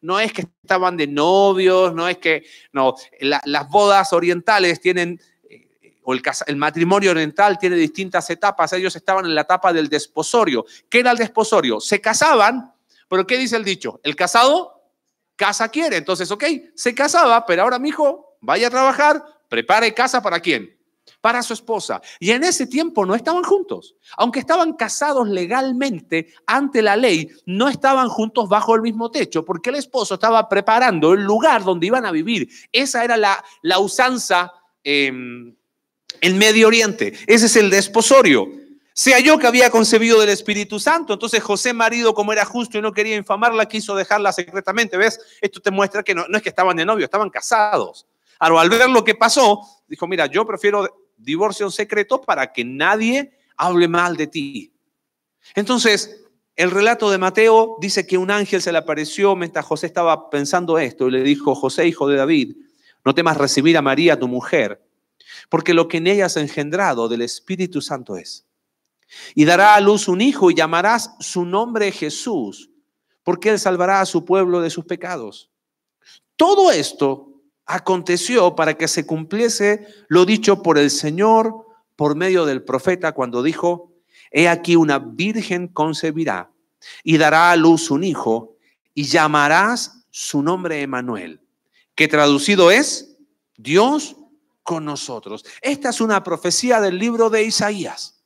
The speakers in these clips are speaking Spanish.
no es que estaban de novios, no es que, no, las bodas orientales tienen, eh, o el, el, matrimonio oriental tiene distintas etapas, ellos estaban en la etapa del desposorio. ¿Qué era el desposorio? Se casaban, pero ¿qué dice el dicho? El casado casa quiere, entonces, ok, se casaba, pero ahora mi hijo vaya a trabajar, prepare casa para quién? Para su esposa. Y en ese tiempo no estaban juntos. Aunque estaban casados legalmente ante la ley, no estaban juntos bajo el mismo techo, porque el esposo estaba preparando el lugar donde iban a vivir. Esa era la, la usanza em, en Medio Oriente. Ese es el desposorio. Se halló que había concebido del Espíritu Santo. Entonces José, marido, como era justo y no quería infamarla, quiso dejarla secretamente. ¿Ves? Esto te muestra que no, no es que estaban de novio, estaban casados. Ahora, al ver lo que pasó, dijo, mira, yo prefiero divorcio secreto para que nadie hable mal de ti. Entonces, el relato de Mateo dice que un ángel se le apareció mientras José estaba pensando esto y le dijo, José, hijo de David, no temas recibir a María, tu mujer, porque lo que en ella has engendrado del Espíritu Santo es. Y dará a luz un hijo y llamarás su nombre Jesús, porque él salvará a su pueblo de sus pecados. Todo esto aconteció para que se cumpliese lo dicho por el Señor por medio del profeta cuando dijo, he aquí una virgen concebirá y dará a luz un hijo y llamarás su nombre Emanuel, que traducido es Dios con nosotros. Esta es una profecía del libro de Isaías.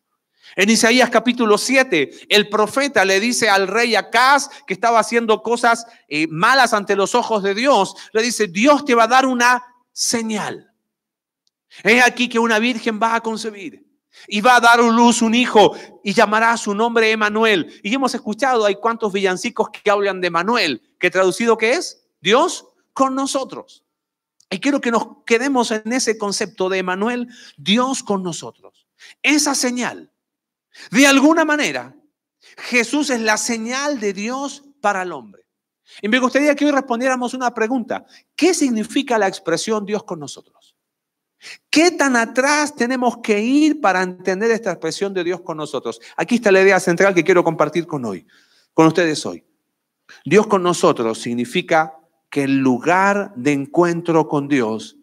En Isaías capítulo 7, el profeta le dice al rey Acaz, que estaba haciendo cosas eh, malas ante los ojos de Dios, le dice, Dios te va a dar una señal. Es aquí que una virgen va a concebir y va a dar a luz un hijo y llamará su nombre Emanuel. Y hemos escuchado, hay cuantos villancicos que hablan de Emanuel, que traducido que es Dios con nosotros. Y quiero que nos quedemos en ese concepto de Emanuel, Dios con nosotros. Esa señal de alguna manera, Jesús es la señal de Dios para el hombre. Y me gustaría que hoy respondiéramos una pregunta. ¿Qué significa la expresión Dios con nosotros? ¿Qué tan atrás tenemos que ir para entender esta expresión de Dios con nosotros? Aquí está la idea central que quiero compartir con hoy, con ustedes hoy. Dios con nosotros significa que el lugar de encuentro con Dios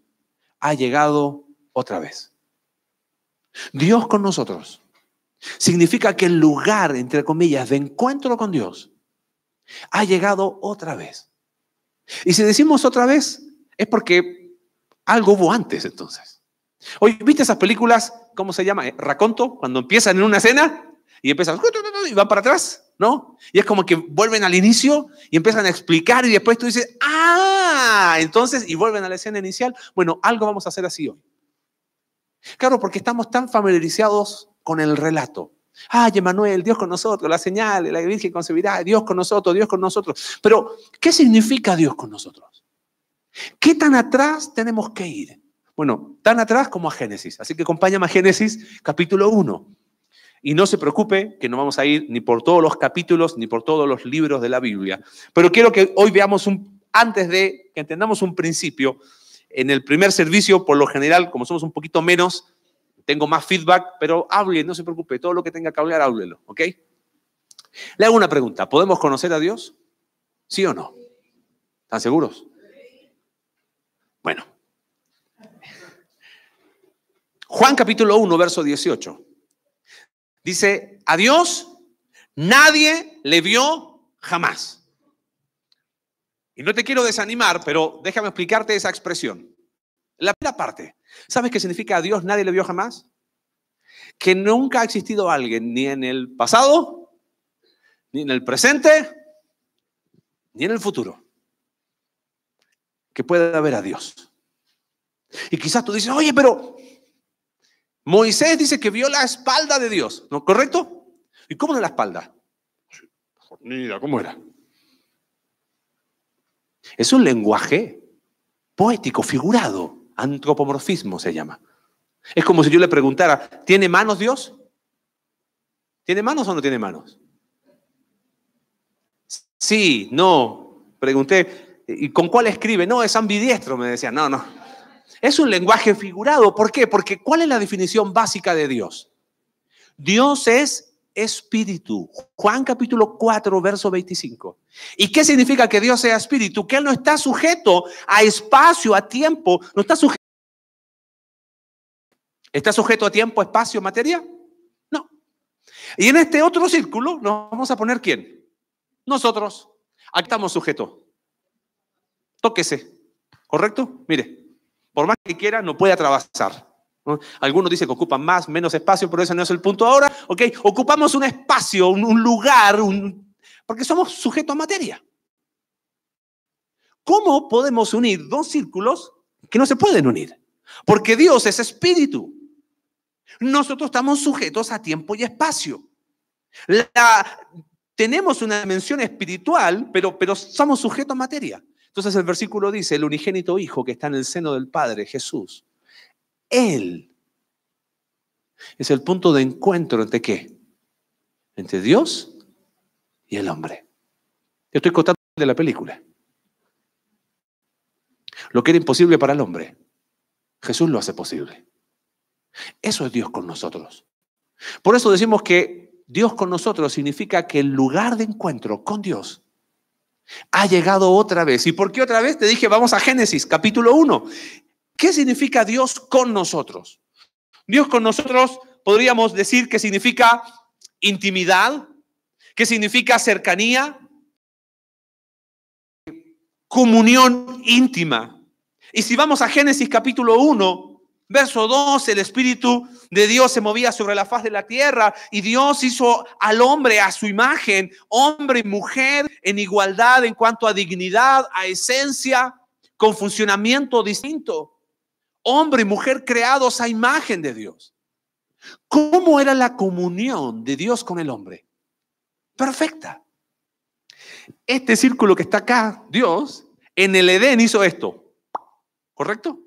ha llegado otra vez. Dios con nosotros Significa que el lugar, entre comillas, de encuentro con Dios ha llegado otra vez. Y si decimos otra vez, es porque algo hubo antes entonces. Hoy, ¿viste esas películas, cómo se llama? Eh, Raconto, cuando empiezan en una escena y empiezan y van para atrás, ¿no? Y es como que vuelven al inicio y empiezan a explicar y después tú dices, ah, entonces, y vuelven a la escena inicial. Bueno, algo vamos a hacer así hoy. Claro, porque estamos tan familiarizados con el relato. Ay, Emanuel, Dios con nosotros, la señal, la Virgen concebirá, Dios con nosotros, Dios con nosotros. Pero, ¿qué significa Dios con nosotros? ¿Qué tan atrás tenemos que ir? Bueno, tan atrás como a Génesis. Así que acompáñame a Génesis capítulo 1. Y no se preocupe que no vamos a ir ni por todos los capítulos ni por todos los libros de la Biblia. Pero quiero que hoy veamos un, antes de que entendamos un principio, en el primer servicio, por lo general, como somos un poquito menos, tengo más feedback, pero hable, no se preocupe, todo lo que tenga que hablar, háblelo, ¿ok? Le hago una pregunta, ¿podemos conocer a Dios? ¿Sí o no? ¿Están seguros? Bueno. Juan capítulo 1, verso 18. Dice, a Dios nadie le vio jamás. Y no te quiero desanimar, pero déjame explicarte esa expresión. La primera parte. ¿Sabes qué significa a Dios nadie le vio jamás? Que nunca ha existido alguien, ni en el pasado, ni en el presente, ni en el futuro, que pueda ver a Dios. Y quizás tú dices, oye, pero Moisés dice que vio la espalda de Dios, ¿no? ¿Correcto? ¿Y cómo era la espalda? Mira, ¿cómo era? Es un lenguaje poético, figurado. Antropomorfismo se llama. Es como si yo le preguntara, ¿tiene manos Dios? ¿Tiene manos o no tiene manos? Sí, no. Pregunté, ¿y con cuál escribe? No, es ambidiestro, me decían. No, no. Es un lenguaje figurado. ¿Por qué? Porque ¿cuál es la definición básica de Dios? Dios es espíritu. Juan capítulo 4, verso 25. ¿Y qué significa que Dios sea espíritu? Que Él no está sujeto a espacio, a tiempo, no está sujeto. ¿Está sujeto a tiempo, espacio, materia? No. Y en este otro círculo nos vamos a poner quién? Nosotros. Aquí estamos sujetos. Tóquese. ¿Correcto? Mire, por más que quiera, no puede atravesar. Algunos dicen que ocupan más, menos espacio, pero ese no es el punto ahora. ¿ok? Ocupamos un espacio, un, lugar, porque somos sujetos a materia. ¿Cómo podemos unir dos círculos que no se pueden unir? Porque Dios es espíritu. Nosotros estamos sujetos a tiempo y espacio. tenemos una dimensión espiritual, pero, pero somos sujetos a materia. Entonces el versículo dice, el unigénito Hijo que está en el seno del Padre, Jesús, Él es el punto de encuentro entre qué? Entre Dios y el hombre. Yo estoy contando de la película. Lo que era imposible para el hombre, Jesús lo hace posible. Eso es Dios con nosotros. Por eso decimos que Dios con nosotros significa que el lugar de encuentro con Dios ha llegado otra vez. ¿Y por qué otra vez? Te dije, vamos a Génesis, capítulo 1. ¿Qué significa Dios con nosotros? Dios con nosotros podríamos decir que significa intimidad, que significa cercanía, comunión íntima. Y si vamos a Génesis capítulo 1, Verso 2, el Espíritu de Dios se movía sobre la faz de la tierra y Dios hizo al hombre a su imagen, hombre y mujer en igualdad en cuanto a dignidad, a esencia, con funcionamiento distinto. Hombre y mujer creados a imagen de Dios. ¿Cómo era la comunión de Dios con el hombre? Perfecta. Este círculo que está acá, Dios, en el Edén hizo esto. ¿Correcto?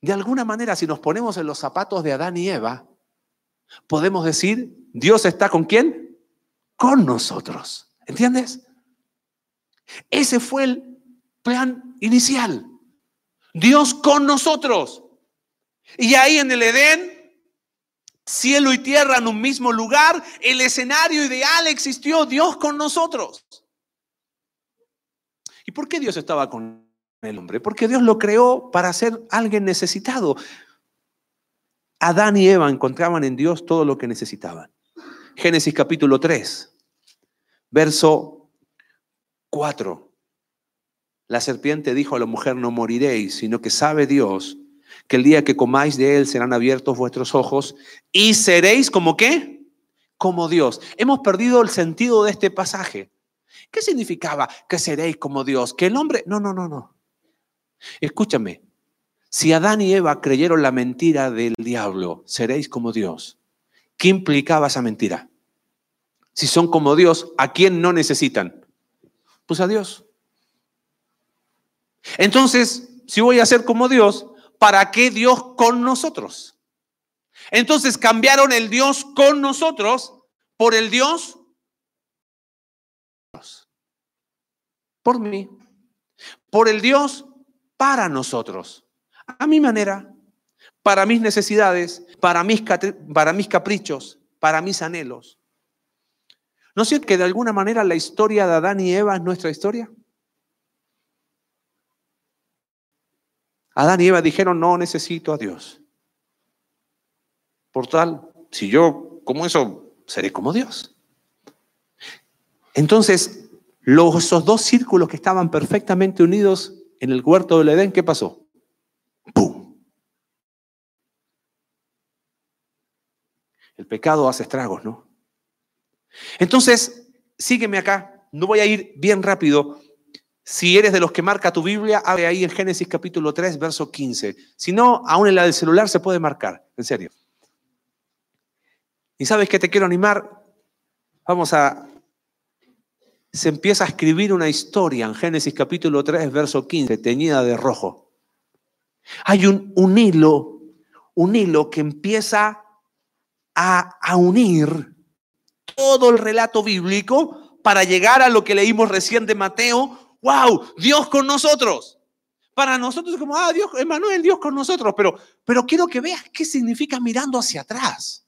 De alguna manera, si nos ponemos en los zapatos de Adán y Eva, podemos decir, Dios está con quién? Con nosotros. ¿Entiendes? Ese fue el plan inicial. Dios con nosotros. Y ahí en el Edén, cielo y tierra en un mismo lugar, el escenario ideal existió, Dios con nosotros. ¿Y por qué Dios estaba con el hombre, porque Dios lo creó para ser alguien necesitado. Adán y Eva encontraban en Dios todo lo que necesitaban. Génesis capítulo 3, verso 4. La serpiente dijo a la mujer, no moriréis, sino que sabe Dios que el día que comáis de él serán abiertos vuestros ojos y seréis como qué? Como Dios. Hemos perdido el sentido de este pasaje. ¿Qué significaba que seréis como Dios? Que el hombre... No, no, no, no. Escúchame, si Adán y Eva creyeron la mentira del diablo, seréis como Dios. ¿Qué implicaba esa mentira? Si son como Dios, ¿a quién no necesitan? Pues a Dios. Entonces, si voy a ser como Dios, ¿para qué Dios con nosotros? Entonces cambiaron el Dios con nosotros por el Dios por mí, por el Dios para nosotros, a mi manera, para mis necesidades, para mis, para mis caprichos, para mis anhelos. ¿No sé que de alguna manera la historia de Adán y Eva es nuestra historia? Adán y Eva dijeron, no necesito a Dios. Por tal, si yo como eso, seré como Dios. Entonces, los, esos dos círculos que estaban perfectamente unidos en el huerto del Edén, ¿qué pasó? ¡Pum! El pecado hace estragos, ¿no? Entonces, sígueme acá, no voy a ir bien rápido. Si eres de los que marca tu Biblia, abre ahí en Génesis capítulo 3, verso 15. Si no, aún en la del celular se puede marcar, en serio. ¿Y sabes qué te quiero animar? Vamos a se empieza a escribir una historia en Génesis capítulo 3, verso 15, teñida de rojo. Hay un, un hilo, un hilo que empieza a, a unir todo el relato bíblico para llegar a lo que leímos recién de Mateo. ¡Wow! Dios con nosotros. Para nosotros es como, ah, Dios, Emanuel, Dios con nosotros. Pero, pero quiero que veas qué significa mirando hacia atrás.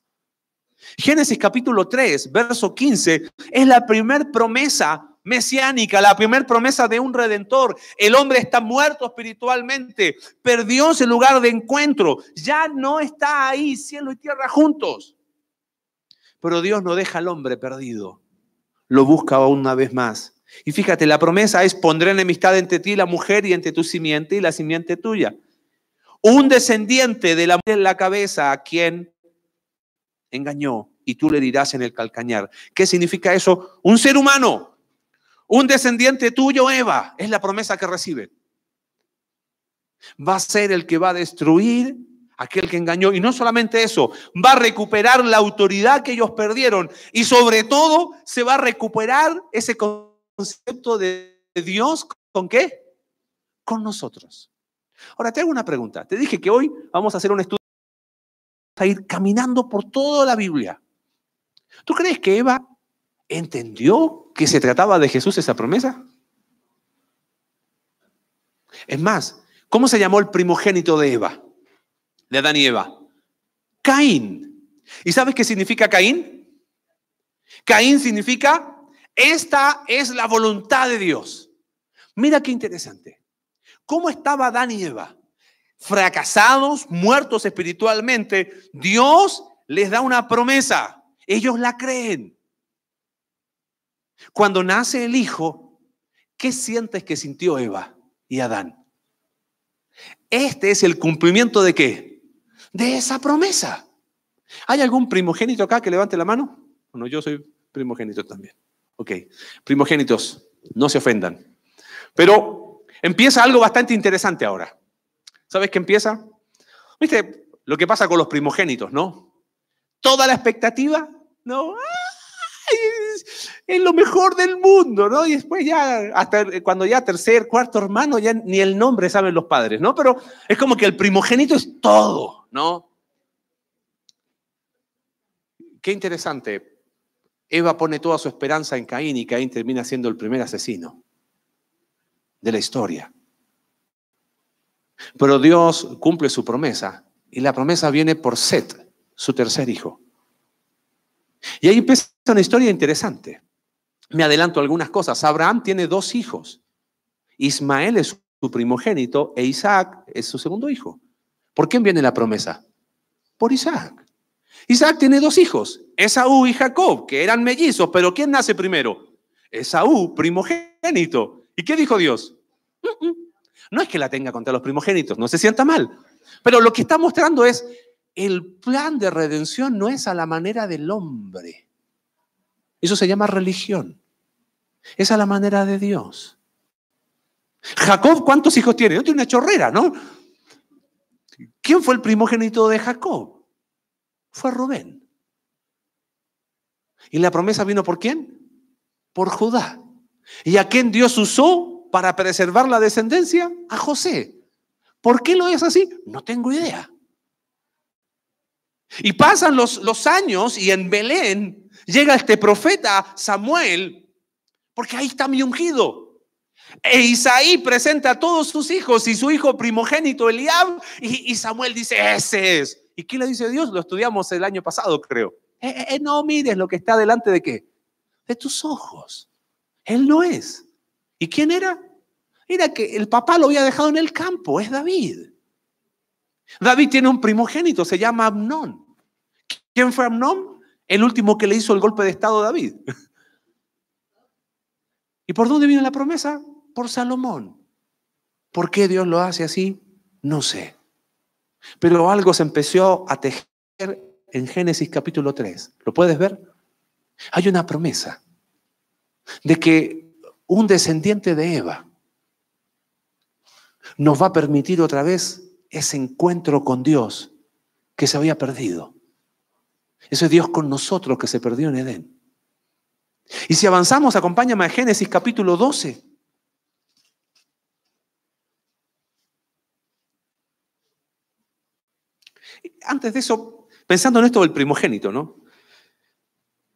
Génesis capítulo 3, verso 15, es la primer promesa mesiánica, la primera promesa de un redentor. El hombre está muerto espiritualmente, perdió ese lugar de encuentro, ya no está ahí, cielo y tierra juntos. Pero Dios no deja al hombre perdido, lo busca una vez más. Y fíjate, la promesa es pondré enemistad entre ti, la mujer, y entre tu simiente y la simiente tuya. Un descendiente de la mujer en la cabeza a quien engañó y tú le dirás en el calcañar. ¿Qué significa eso? Un ser humano un descendiente tuyo, Eva, es la promesa que recibe. Va a ser el que va a destruir aquel que engañó. Y no solamente eso, va a recuperar la autoridad que ellos perdieron. Y sobre todo, se va a recuperar ese concepto de Dios. ¿Con qué? Con nosotros. Ahora, te hago una pregunta. Te dije que hoy vamos a hacer un estudio. Vamos a ir caminando por toda la Biblia. ¿Tú crees que Eva entendió que se trataba de Jesús esa promesa? Es más, ¿cómo se llamó el primogénito de Eva? De Adán y Eva. Caín. ¿Y sabes qué significa Caín? Caín significa, esta es la voluntad de Dios. Mira qué interesante. ¿Cómo estaba Adán y Eva? Fracasados, muertos espiritualmente. Dios les da una promesa. Ellos la creen. Cuando nace el hijo, ¿qué sientes que sintió Eva y Adán? Este es el cumplimiento de qué? De esa promesa. ¿Hay algún primogénito acá que levante la mano? Bueno, yo soy primogénito también. Ok, primogénitos, no se ofendan. Pero empieza algo bastante interesante ahora. ¿Sabes qué empieza? ¿Viste lo que pasa con los primogénitos, no? Toda la expectativa, ¿no? es lo mejor del mundo, ¿no? Y después ya, hasta cuando ya tercer, cuarto hermano, ya ni el nombre saben los padres, ¿no? Pero es como que el primogénito es todo, ¿no? Qué interesante. Eva pone toda su esperanza en Caín y Caín termina siendo el primer asesino de la historia. Pero Dios cumple su promesa y la promesa viene por Set, su tercer hijo. Y ahí empieza una historia interesante. Me adelanto algunas cosas. Abraham tiene dos hijos. Ismael es su primogénito e Isaac es su segundo hijo. ¿Por quién viene la promesa? Por Isaac. Isaac tiene dos hijos, Esaú y Jacob, que eran mellizos, pero ¿quién nace primero? Esaú, primogénito. ¿Y qué dijo Dios? No es que la tenga contra los primogénitos, no se sienta mal. Pero lo que está mostrando es, el plan de redención no es a la manera del hombre. Eso se llama religión. Es a la manera de Dios. Jacob, ¿cuántos hijos tiene? No tiene una chorrera, ¿no? ¿Quién fue el primogénito de Jacob? Fue Rubén. ¿Y la promesa vino por quién? Por Judá. ¿Y a quién Dios usó para preservar la descendencia? A José. ¿Por qué lo es así? No tengo idea. Y pasan los, los años y en Belén llega este profeta Samuel, porque ahí está mi ungido. E Isaí presenta a todos sus hijos y su hijo primogénito Eliab, y, Samuel dice, ese es. ¿Y qué le dice Dios? Lo estudiamos el año pasado, creo. Eh, eh, eh, no mires lo que está delante de qué? De tus ojos. Él no es. ¿Y quién era? Era que el papá lo había dejado en el campo, es David. David tiene un primogénito, se llama Amnón. ¿Quién fue Amnón? El último que le hizo el golpe de estado a David. ¿Y por dónde viene la promesa? Por Salomón. ¿Por qué Dios lo hace así? No sé. Pero algo se empezó a tejer en Génesis capítulo 3. ¿Lo puedes ver? Hay una promesa de que un descendiente de Eva nos va a permitir otra vez ese encuentro con Dios que se había perdido. Ese es Dios con nosotros que se perdió en Edén. Y si avanzamos, acompáñame a Génesis capítulo 12. Antes de eso, pensando en esto del primogénito, ¿no?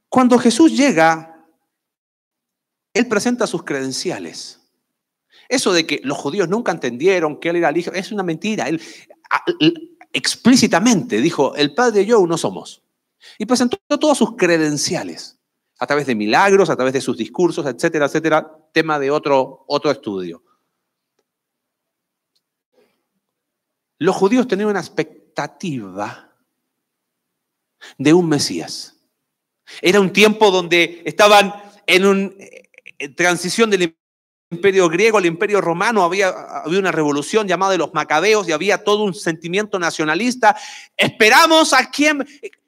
Cuando Jesús llega, Él presenta sus credenciales. Eso de que los judíos nunca entendieron que Él era el hijo, es una mentira. Él explícitamente dijo, el Padre y yo uno somos. Y presentó todos sus credenciales, a través de milagros, a través de sus discursos, etcétera, etcétera, tema de otro, otro estudio. Los judíos tenían una expectativa de un Mesías. Era un tiempo donde estaban en una eh, transición del imperio griego al imperio romano, había, había una revolución llamada de los macabeos y había todo un sentimiento nacionalista. Esperamos a quien...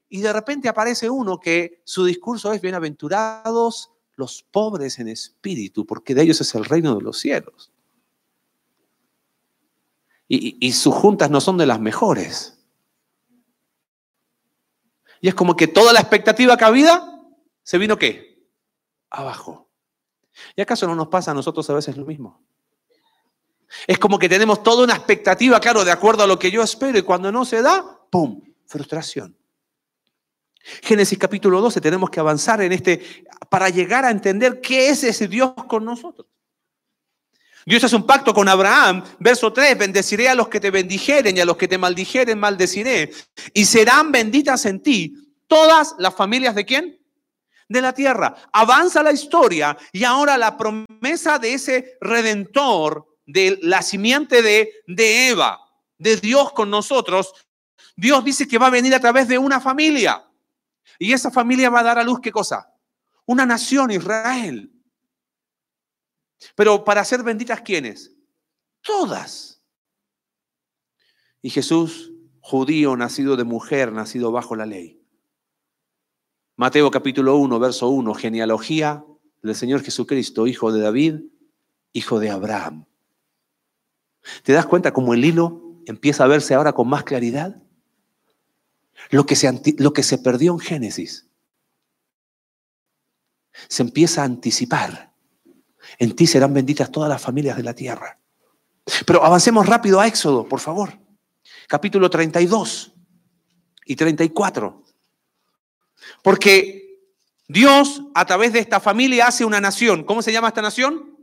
Y de repente aparece uno que su discurso es bienaventurados los pobres en espíritu, porque de ellos es el reino de los cielos. Y, y sus juntas no son de las mejores. Y es como que toda la expectativa había se vino qué? Abajo. ¿Y acaso no nos pasa a nosotros a veces lo mismo? Es como que tenemos toda una expectativa, claro, de acuerdo a lo que yo espero, y cuando no se da, ¡pum! Frustración. Génesis capítulo 12, tenemos que avanzar en este para llegar a entender qué es ese Dios con nosotros. Dios hace un pacto con Abraham, verso 3, bendeciré a los que te bendijeren y a los que te maldijeren maldeciré, y serán benditas en ti todas las familias de quién? De la tierra. Avanza la historia y ahora la promesa de ese redentor, de la simiente de, de Eva, de Dios con nosotros, Dios dice que va a venir a través de una familia. Y esa familia va a dar a luz qué cosa? Una nación, Israel. Pero para ser benditas, ¿quiénes? Todas. Y Jesús, judío, nacido de mujer, nacido bajo la ley. Mateo capítulo 1, verso 1, genealogía del Señor Jesucristo, hijo de David, hijo de Abraham. ¿Te das cuenta cómo el hilo empieza a verse ahora con más claridad? Lo que se, lo que se perdió en Génesis se empieza a anticipar en ti serán benditas todas las familias de la tierra. Pero avancemos rápido a Éxodo, por favor. Capítulo 32 y 34. Porque Dios a través de esta familia hace una nación. ¿Cómo se llama esta nación?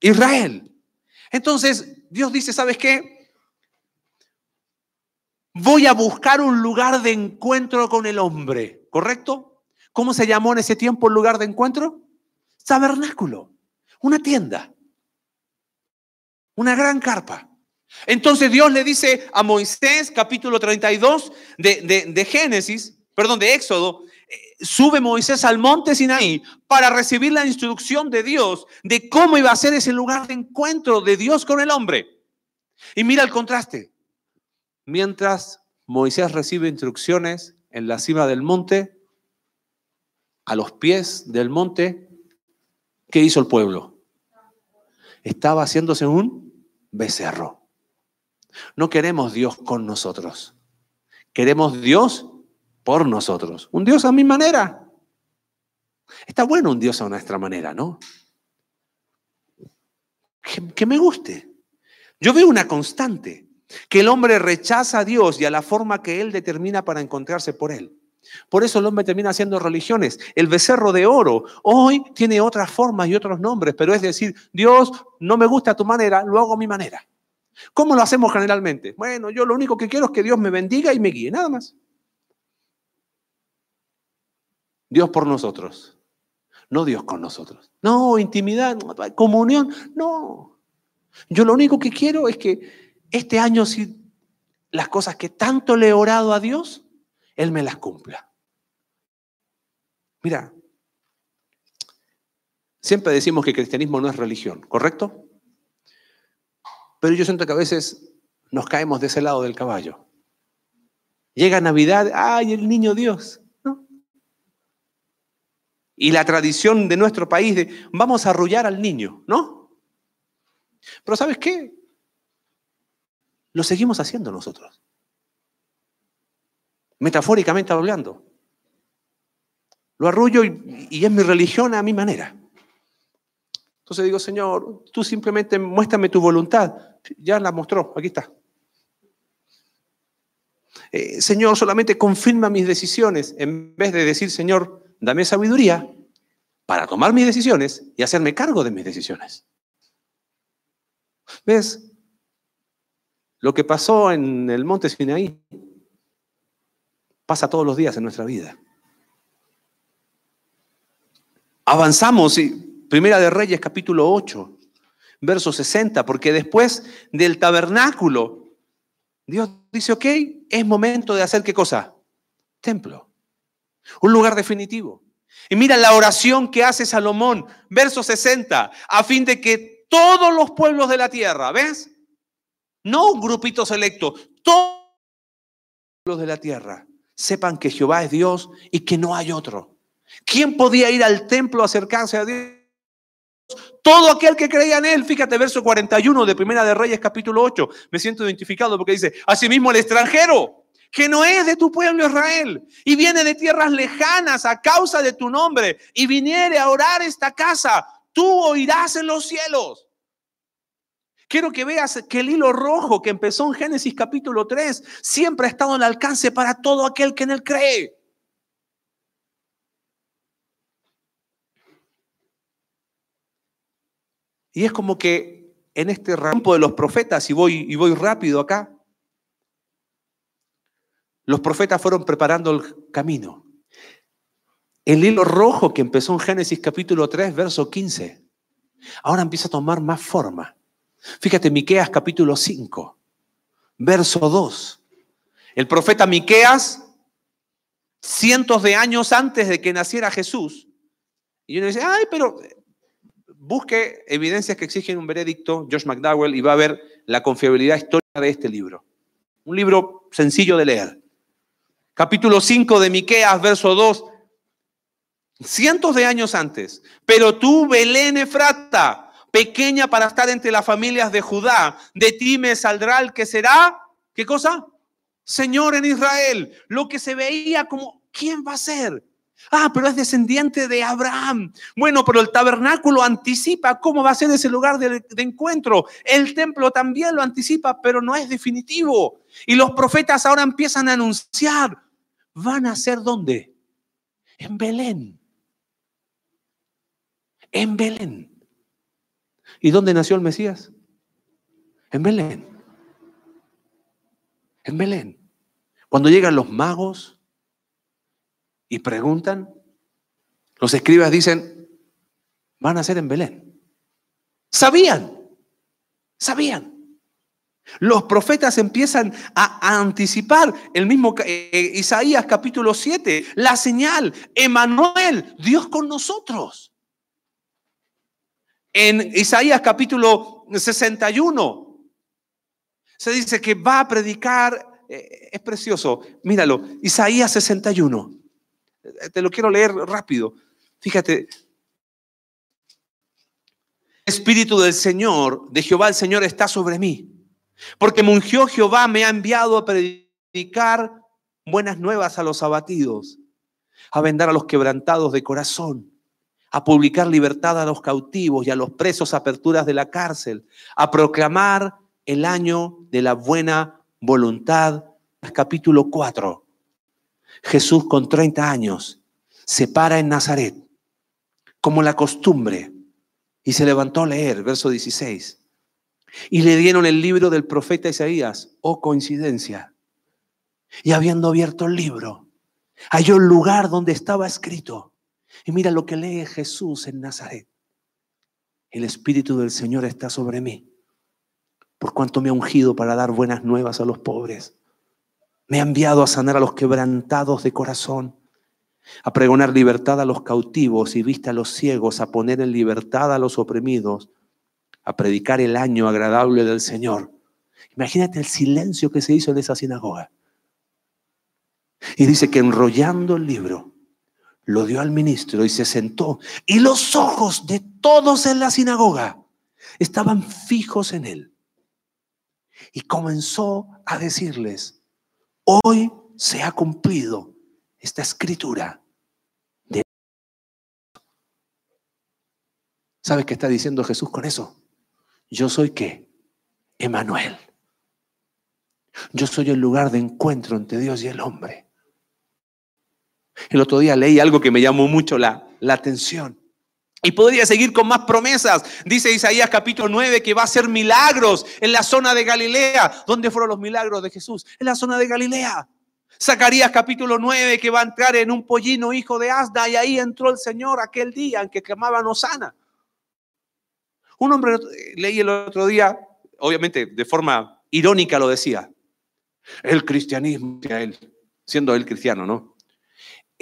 Israel. Entonces Dios dice, ¿sabes qué? Voy a buscar un lugar de encuentro con el hombre, ¿correcto? ¿Cómo se llamó en ese tiempo el lugar de encuentro? Tabernáculo, una tienda, una gran carpa. Entonces Dios le dice a Moisés, capítulo 32 de, de, Génesis, perdón, de Éxodo, eh, sube Moisés al monte Sinaí para recibir la instrucción de Dios de cómo iba a ser ese lugar de encuentro de Dios con el hombre. Y mira el contraste. Mientras Moisés recibe instrucciones en la cima del monte, a los pies del monte ¿Qué hizo el pueblo? Estaba haciéndose un becerro. No queremos Dios con nosotros. Queremos Dios por nosotros. Un Dios a mi manera. Está bueno un Dios a nuestra manera, ¿no? Que, me guste. Yo veo una constante, que el hombre rechaza a Dios y a la forma que Él determina para encontrarse por Él. Por eso el hombre termina haciendo religiones. El becerro de oro hoy tiene otras formas y otros nombres, pero es decir, Dios no me gusta tu manera, lo hago a mi manera. ¿Cómo lo hacemos generalmente? Bueno, yo lo único que quiero es que Dios me bendiga y me guíe, nada más. Dios por nosotros, no Dios con nosotros. No, intimidad, comunión, no. Yo lo único que quiero es que este año, si las cosas que tanto le he orado a Dios, él me las cumpla. Mira, siempre decimos que el cristianismo no es religión, ¿correcto? Pero yo siento que a veces nos caemos de ese lado del caballo. Llega Navidad, ¡ay, el niño Dios! Y la tradición de nuestro país de vamos a arrullar al niño, ¿no? Pero ¿sabes qué? Lo seguimos haciendo nosotros metafóricamente hablando. Lo arrullo y, es mi religión a mi manera. Entonces digo, Señor, tú simplemente muéstrame tu voluntad. Ya la mostró, aquí está. Eh, Señor, solamente confirma mis decisiones en vez de decir, Señor, dame sabiduría para tomar mis decisiones y hacerme cargo de mis decisiones. ¿Ves? Lo que pasó en el monte Sinaí Pasa todos los días en nuestra vida. Avanzamos, y Primera de Reyes, capítulo 8, verso 60, porque después del tabernáculo, Dios dice, ok, es momento de hacer qué cosa? Templo. Un lugar definitivo. Y mira la oración que hace Salomón, verso 60, a fin de que todos los pueblos de la tierra, ¿ves? No un grupito selecto, todos los pueblos de la tierra sepan que Jehová es Dios y que no hay otro. ¿Quién podía ir al templo a acercarse a Dios? Todo aquel que creía en él, fíjate, verso 41 de Primera de Reyes, capítulo 8. Me siento identificado porque dice, asimismo el extranjero, que no es de tu pueblo Israel, y viene de tierras lejanas a causa de tu nombre, y viniere a orar esta casa, tú oirás en los cielos. Quiero que veas que el hilo rojo que empezó en Génesis capítulo 3 siempre ha estado al alcance para todo aquel que en él cree. Y es como que en este rampo de los profetas, y voy, y voy rápido acá, los profetas fueron preparando el camino. El hilo rojo que empezó en Génesis capítulo 3, verso 15, ahora empieza a tomar más forma. Fíjate, Miqueas capítulo 5, verso 2. El profeta Miqueas, cientos de años antes de que naciera Jesús, y uno dice, ay, pero busque evidencias que exigen un veredicto, Josh McDowell, y va a ver la confiabilidad histórica de este libro. Un libro sencillo de leer. Capítulo 5 de Miqueas, verso 2. Cientos de años antes. Pero tú, Belén Efrata, pequeña para estar entre las familias de Judá, de ti me saldrá el que será, ¿qué cosa? Señor en Israel. Lo que se veía como, ¿quién va a ser? Ah, pero es descendiente de Abraham. Bueno, pero el tabernáculo anticipa cómo va a ser ese lugar de, encuentro. El templo también lo anticipa, pero no es definitivo. Y los profetas ahora empiezan a anunciar, van a ser dónde? En Belén. En Belén. ¿Y dónde nació el Mesías? En Belén. En Belén. Cuando llegan los magos, y preguntan, los escribas dicen, van a ser en Belén. Sabían, sabían. Los profetas empiezan a, anticipar el mismo eh, Isaías capítulo 7, la señal, Emanuel, Dios con nosotros. En Isaías capítulo 61 se dice que va a predicar, eh, es precioso, míralo, Isaías 61. Te lo quiero leer rápido. Fíjate. Espíritu del Señor, de Jehová el Señor está sobre mí. Porque me ungió Jehová, me ha enviado a predicar buenas nuevas a los abatidos, a vendar a los quebrantados de corazón, a publicar libertad a los cautivos y a los presos aperturas de la cárcel, a proclamar el año de la buena voluntad. Capítulo 4. Jesús con 30 años se para en Nazaret, como la costumbre, y se levantó a leer, verso 16. Y le dieron el libro del profeta Isaías, oh coincidencia. Y habiendo abierto el libro, halló el lugar donde estaba escrito. Y mira lo que lee Jesús en Nazaret. El Espíritu del Señor está sobre mí, por cuanto me ha ungido para dar buenas nuevas a los pobres me ha enviado a sanar a los quebrantados de corazón, a pregonar libertad a los cautivos y vista a los ciegos, a poner en libertad a los oprimidos, a predicar el año agradable del Señor. Imagínate el silencio que se hizo en esa sinagoga. Y dice que enrollando el libro, lo dio al ministro y se sentó. Y los ojos de todos en la sinagoga estaban fijos en él. Y comenzó a decirles, Hoy se ha cumplido esta escritura. ¿Sabes qué está diciendo Jesús con eso? Yo soy qué? Emanuel. Yo soy el lugar de encuentro entre Dios y el hombre. El otro día leí algo que me llamó mucho la, la atención. Y podría seguir con más promesas. Dice Isaías capítulo 9 que va a hacer milagros en la zona de Galilea. ¿Dónde fueron los milagros de Jesús? En la zona de Galilea. Zacarías capítulo 9 que va a entrar en un pollino hijo de Asda y ahí entró el Señor aquel día en que clamaban Osana. Un hombre, leí el otro día, obviamente de forma irónica lo decía, el cristianismo, siendo él cristiano, ¿no?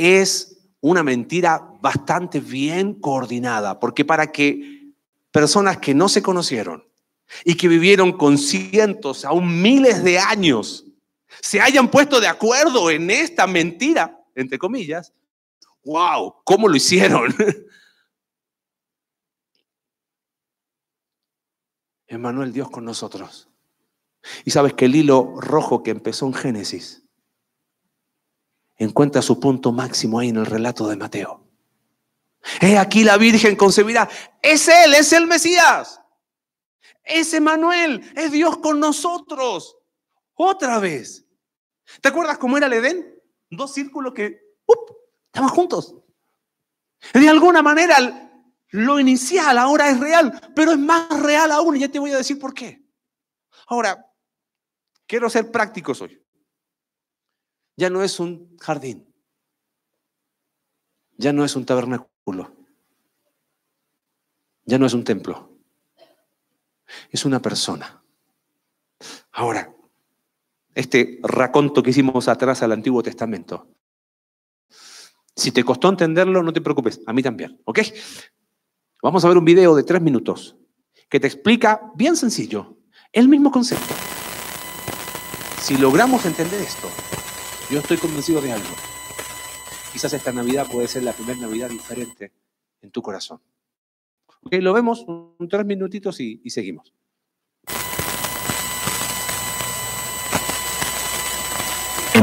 Es una mentira bastante bien coordinada, porque para que personas que no se conocieron y que vivieron con cientos, aún miles de años, se hayan puesto de acuerdo en esta mentira, entre comillas, wow, ¿cómo lo hicieron? Emmanuel, Dios con nosotros. Y sabes que el hilo rojo que empezó en Génesis encuentra su punto máximo ahí en el relato de Mateo. He aquí la Virgen concebirá. Es Él, es el Mesías. Es Emmanuel, es Dios con nosotros. Otra vez. ¿Te acuerdas cómo era el Edén? Dos círculos que estaban juntos. De alguna manera, lo inicial ahora es real, pero es más real aún y ya te voy a decir por qué. Ahora, quiero ser prácticos hoy. Ya no es un jardín. Ya no es un tabernáculo. Ya no es un templo. Es una persona. Ahora, este raconto que hicimos atrás al Antiguo Testamento. Si te costó entenderlo, no te preocupes, a mí también, ¿ok? Vamos a ver un video de tres minutos que te explica, bien sencillo, el mismo concepto. Si logramos entender esto, yo estoy convencido de algo. Quizás esta Navidad puede ser la primera Navidad diferente en tu corazón. Ok, lo vemos en tres minutitos y seguimos.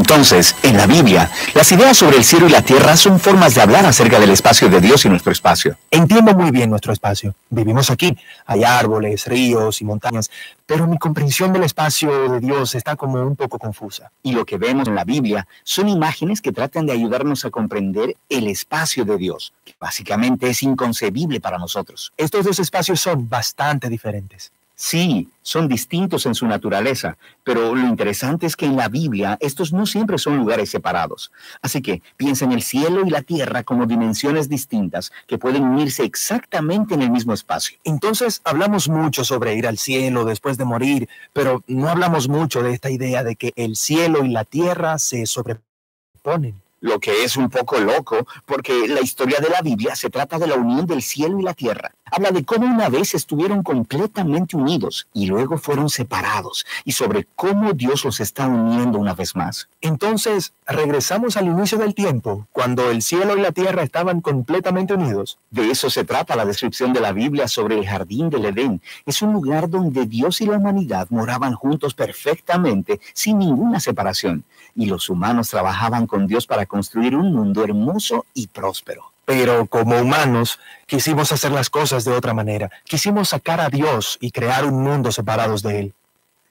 Entonces, en la Biblia, las ideas sobre el cielo y la tierra son formas de hablar acerca del espacio de Dios y nuestro espacio. Entiendo muy bien nuestro espacio. Vivimos aquí. Hay árboles, ríos y montañas, pero mi comprensión del espacio de Dios está como un poco confusa. Y lo que vemos en la Biblia son imágenes que tratan de ayudarnos a comprender el espacio de Dios, que básicamente es inconcebible para nosotros. Estos dos espacios son bastante diferentes. Sí, son distintos en su naturaleza, pero lo interesante es que en la Biblia estos no siempre son lugares separados. Así que piensa en el cielo y la tierra como dimensiones distintas que pueden unirse exactamente en el mismo espacio. Entonces hablamos mucho sobre ir al cielo después de morir, pero no hablamos mucho de esta idea de que el cielo y la tierra se sobreponen lo que es un poco loco, porque la historia de la Biblia se trata de la unión del cielo y la tierra. Habla de cómo una vez estuvieron completamente unidos y luego fueron separados, y sobre cómo Dios los está uniendo una vez más. Entonces, regresamos al inicio del tiempo, cuando el cielo y la tierra estaban completamente unidos. De eso se trata la descripción de la Biblia sobre el jardín del Edén. Es un lugar donde Dios y la humanidad moraban juntos perfectamente, sin ninguna separación, y los humanos trabajaban con Dios para construir un mundo hermoso y próspero. Pero como humanos quisimos hacer las cosas de otra manera. Quisimos sacar a Dios y crear un mundo separados de Él.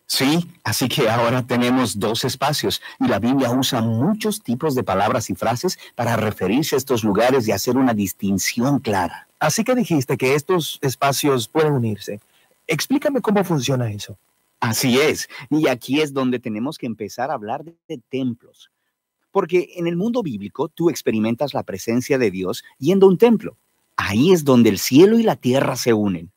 Sí, así que ahora tenemos dos espacios y la Biblia usa muchos tipos de palabras y frases para referirse a estos lugares y hacer una distinción clara. Así que dijiste que estos espacios pueden unirse. Explícame cómo funciona eso. Así es, y aquí es donde tenemos que empezar a hablar de templos. Porque en el mundo bíblico tú experimentas la presencia de Dios yendo a un templo. Ahí es donde el cielo y la tierra se unen.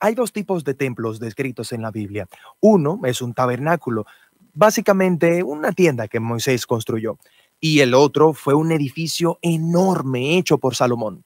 Hay dos tipos de templos descritos en la Biblia. Uno es un tabernáculo, básicamente una tienda que Moisés construyó. Y el otro fue un edificio enorme hecho por Salomón.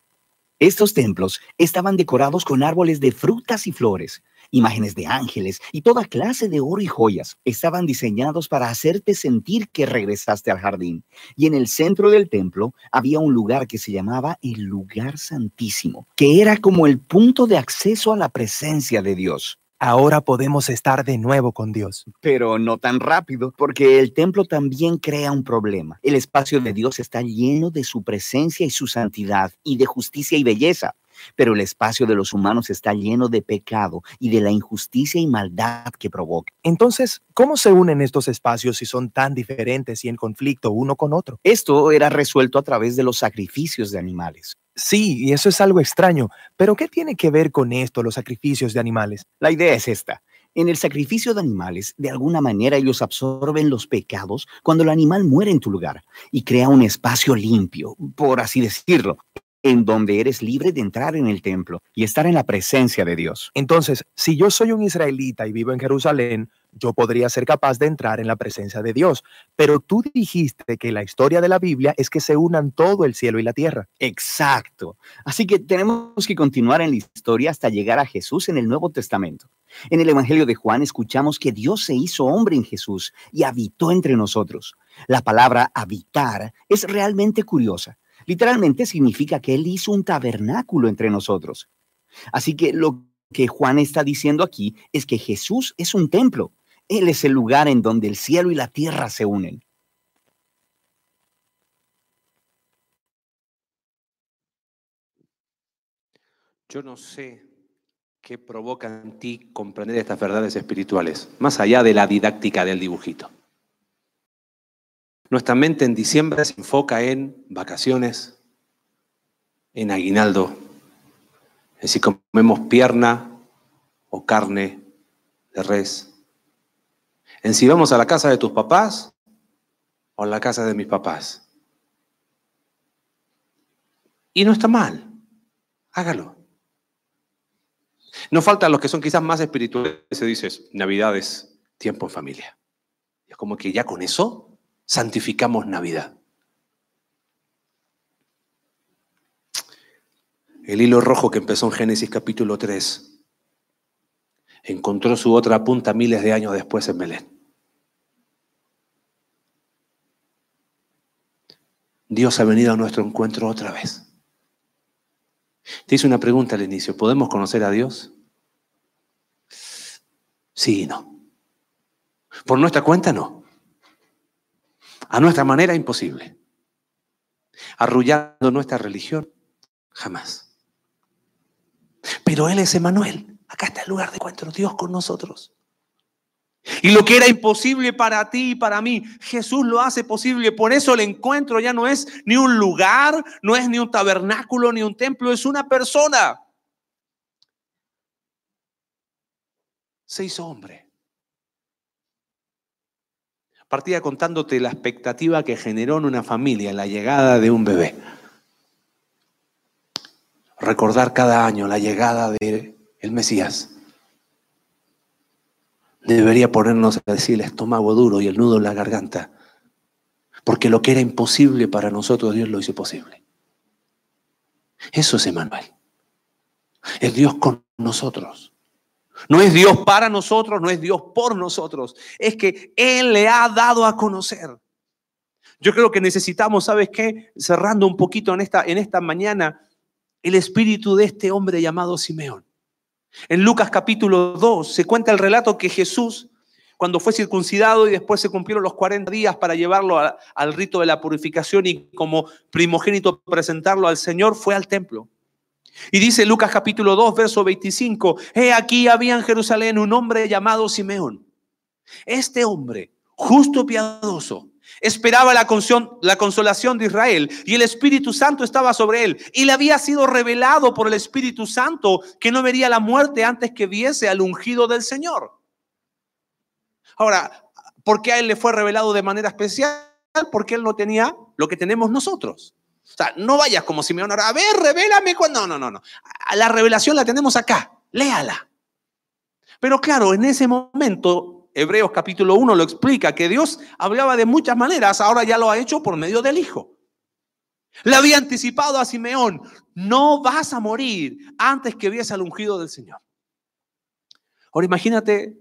Estos templos estaban decorados con árboles de frutas y flores imágenes de ángeles y toda clase de oro y joyas. Estaban diseñados para hacerte sentir que regresaste al jardín. Y en el centro del templo había un lugar que se llamaba el lugar santísimo, que era como el punto de acceso a la presencia de Dios. Ahora podemos estar de nuevo con Dios. Pero no tan rápido, porque el templo también crea un problema. El espacio de Dios está lleno de su presencia y su santidad y de justicia y belleza pero el espacio de los humanos está lleno de pecado y de la injusticia y maldad que provoca. Entonces, ¿cómo se unen estos espacios si son tan diferentes y en conflicto uno con otro? Esto era resuelto a través de los sacrificios de animales. Sí, y eso es algo extraño, pero ¿qué tiene que ver con esto los sacrificios de animales? La idea es esta. En el sacrificio de animales, de alguna manera ellos absorben los pecados cuando el animal muere en tu lugar y crea un espacio limpio, por así decirlo, en donde eres libre de entrar en el templo y estar en la presencia de Dios. Entonces, si yo soy un israelita y vivo en Jerusalén, yo podría ser capaz de entrar en la presencia de Dios. Pero tú dijiste que la historia de la Biblia es que se unan todo el cielo y la tierra. Exacto. Así que tenemos que continuar en la historia hasta llegar a Jesús en el Nuevo Testamento. En el Evangelio de Juan escuchamos que Dios se hizo hombre en Jesús y habitó entre nosotros. La palabra habitar es realmente curiosa. Literalmente significa que Él hizo un tabernáculo entre nosotros. Así que lo que Juan está diciendo aquí es que Jesús es un templo. Él es el lugar en donde el cielo y la tierra se unen. Yo no sé qué provoca en ti comprender estas verdades espirituales, más allá de la didáctica del dibujito. Nuestra mente en diciembre se enfoca en vacaciones, en aguinaldo, en si comemos pierna o carne de res, en si vamos a la casa de tus papás o a la casa de mis papás. Y no está mal, hágalo. No faltan los que son quizás más espirituales, se dice, Navidad es tiempo en familia. es como que ya con eso santificamos Navidad. El hilo rojo que empezó en Génesis capítulo 3 encontró su otra punta miles de años después en Belén. Dios ha venido a nuestro encuentro otra vez. Te hice una pregunta al inicio. ¿Podemos conocer a Dios? Sí y no. Por nuestra cuenta no. A nuestra manera, imposible. Arrullando nuestra religión, jamás. Pero Él es Emanuel. Acá está el lugar de encuentro, Dios con nosotros. Y lo que era imposible para ti y para mí, Jesús lo hace posible. Por eso el encuentro ya no es ni un lugar, no es ni un tabernáculo, ni un templo, es una persona. Se hizo hombre partía contándote la expectativa que generó en una familia la llegada de un bebé. Recordar cada año la llegada de el Mesías. Debería ponernos a decir el estómago duro y el nudo en la garganta. Porque lo que era imposible para nosotros, Dios lo hizo posible. Eso es Emanuel. Es Dios con nosotros. No es Dios para nosotros, no es Dios por nosotros. Es que Él le ha dado a conocer. Yo creo que necesitamos, ¿sabes qué? Cerrando un poquito en esta, en esta mañana, el espíritu de este hombre llamado Simeón. En Lucas capítulo 2 se cuenta el relato que Jesús, cuando fue circuncidado y después se cumplieron los 40 días para llevarlo al rito de la purificación y como primogénito presentarlo al Señor, fue al templo. Y dice Lucas capítulo 2, verso 25, he aquí había en Jerusalén un hombre llamado Simeón. Este hombre, justo piadoso, esperaba la, la consolación de Israel y el Espíritu Santo estaba sobre él. Y le había sido revelado por el Espíritu Santo que no vería la muerte antes que viese al ungido del Señor. Ahora, ¿por qué a él le fue revelado de manera especial? Porque él no tenía lo que tenemos nosotros. O sea, no vayas como Simeón ahora, a ver, revélame cuando. No, no, no, no. La revelación la tenemos acá, léala. Pero claro, en ese momento, Hebreos capítulo 1 lo explica, que Dios hablaba de muchas maneras, ahora ya lo ha hecho por medio del Hijo. Le había anticipado a Simeón, no vas a morir antes que viese al ungido del Señor. Ahora imagínate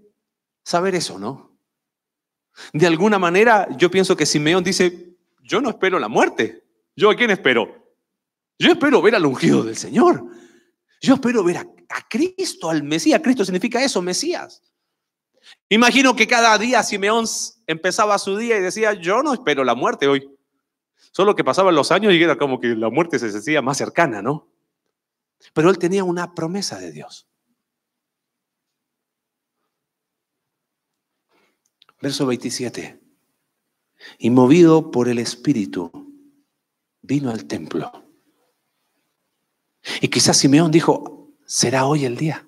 saber eso, ¿no? De alguna manera yo pienso que Simeón dice, yo no espero la muerte. ¿Yo a quién espero? Yo espero ver al ungido del Señor. Yo espero ver a, Cristo, al Mesías. Cristo significa eso, Mesías. Imagino que cada día Simeón empezaba su día y decía, yo no espero la muerte hoy. Solo que pasaban los años y era como que la muerte se hacía más cercana, ¿no? Pero él tenía una promesa de Dios. Verso 27. Y movido por el Espíritu, vino al templo. Y quizás Simeón dijo, será hoy el día.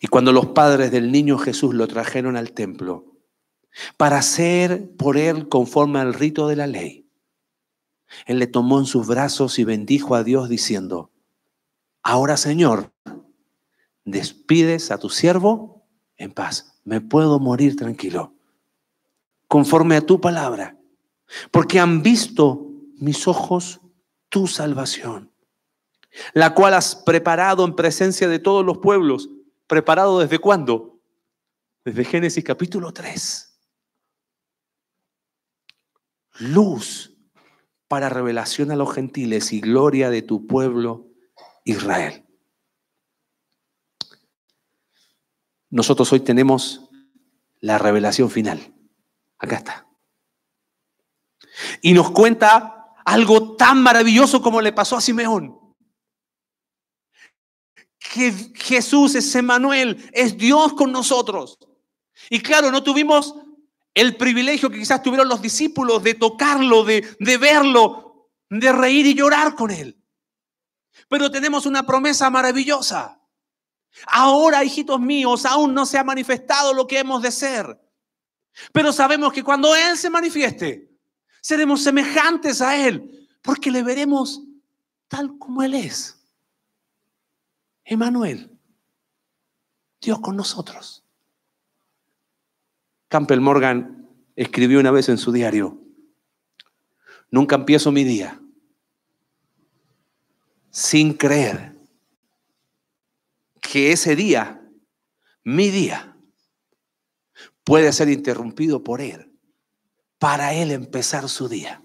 Y cuando los padres del niño Jesús lo trajeron al templo para hacer por él conforme al rito de la ley, él le tomó en sus brazos y bendijo a Dios diciendo, ahora Señor, despides a tu siervo en paz, me puedo morir tranquilo, conforme a tu palabra, porque han visto mis ojos tu salvación, la cual has preparado en presencia de todos los pueblos. ¿Preparado desde cuándo? Desde Génesis capítulo 3. Luz para revelación a los gentiles y gloria de tu pueblo Israel. Nosotros hoy tenemos la revelación final. Acá está. Y nos cuenta algo tan maravilloso como le pasó a Simeón. Que Jesús es Emmanuel, es Dios con nosotros. Y claro, no tuvimos el privilegio que quizás tuvieron los discípulos de tocarlo, de, de verlo, de reír y llorar con él. Pero tenemos una promesa maravillosa. Ahora, hijitos míos, aún no se ha manifestado lo que hemos de ser. Pero sabemos que cuando Él se manifieste, seremos semejantes a Él, porque le veremos tal como Él es. Emanuel, Dios con nosotros. Campbell Morgan escribió una vez en su diario, nunca empiezo mi día sin creer que ese día, mi día, puede ser interrumpido por Él, para Él empezar su día.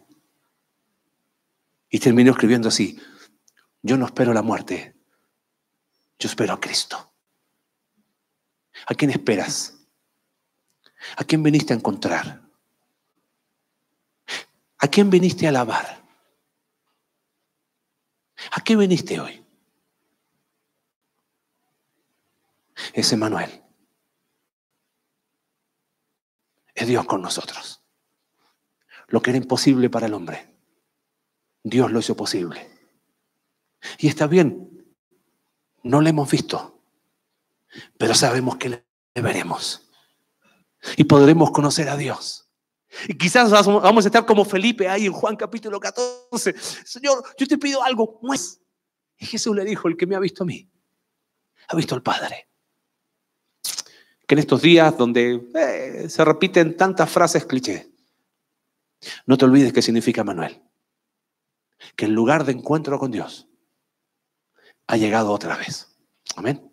Y terminó escribiendo así, yo no espero la muerte, yo espero a Cristo. ¿A quién esperas? ¿A quién viniste a encontrar? ¿A quién viniste a alabar? ¿A qué viniste hoy? Es Emanuel. Es Dios con nosotros. Lo que era imposible para el hombre, Dios lo hizo posible. Y está bien, no le hemos visto, pero sabemos que le veremos. Y podremos conocer a Dios. Y quizás vamos a estar como Felipe ahí en Juan capítulo 14. Señor, yo te pido algo, más. Y Jesús le dijo, el que me ha visto a mí, ha visto al Padre. Que en estos días donde eh, se repiten tantas frases cliché, no te olvides qué significa Manuel. Que el lugar de encuentro con Dios ha llegado otra vez. Amén.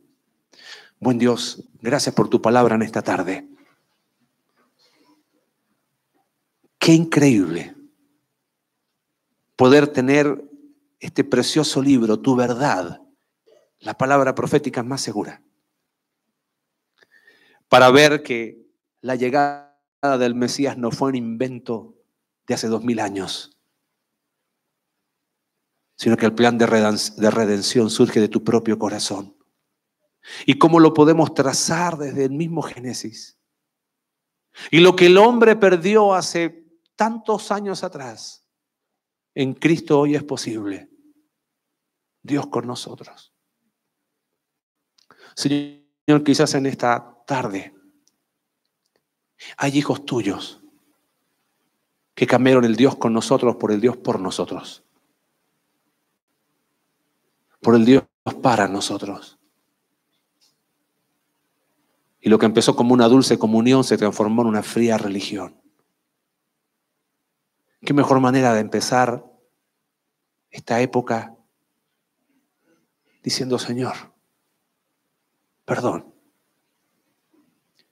Buen Dios, gracias por tu palabra en esta tarde. Qué increíble poder tener este precioso libro, tu verdad, la palabra profética más segura, para ver que la llegada del Mesías no fue un invento de hace dos mil años, sino que el plan de redención surge de tu propio corazón. ¿Y cómo lo podemos trazar desde el mismo Génesis? Y lo que el hombre perdió hace tantos años atrás, en Cristo hoy es posible. Dios con nosotros. Señor, quizás en esta tarde hay hijos tuyos que cambiaron el Dios con nosotros por el Dios por nosotros. Por el Dios para nosotros. Y lo que empezó como una dulce comunión se transformó en una fría religión. ¿Qué mejor manera de empezar esta época diciendo, Señor, perdón,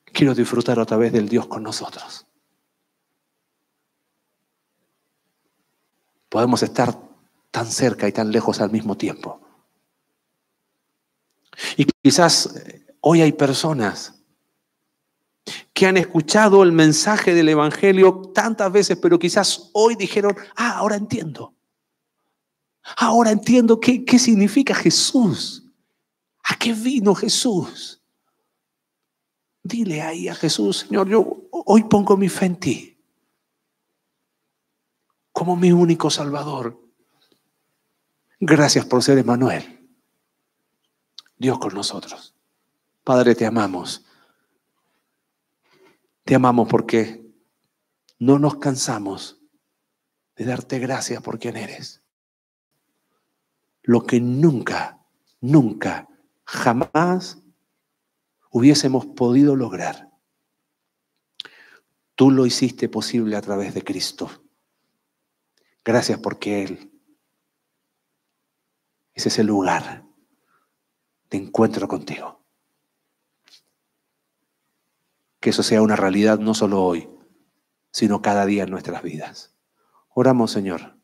quiero disfrutar otra vez del Dios con nosotros? Podemos estar tan cerca y tan lejos al mismo tiempo. Y quizás eh, hoy hay personas que han escuchado el mensaje del Evangelio tantas veces, pero quizás hoy dijeron, ah, ahora entiendo. Ahora entiendo qué, qué significa Jesús. ¿A qué vino Jesús? Dile ahí a Jesús, Señor, yo hoy pongo mi fe en ti como mi único Salvador. Gracias por ser Emanuel. Dios con nosotros. Padre, te amamos. Te amamos porque no nos cansamos de darte gracias por quien eres. Lo que nunca, nunca, jamás hubiésemos podido lograr. Tú lo hiciste posible a través de Cristo. Gracias porque Él es ese lugar de encuentro contigo. Que eso sea una realidad no solo hoy, sino cada día en nuestras vidas. Oramos, Señor,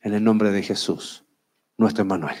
en el nombre de Jesús, nuestro Emmanuel.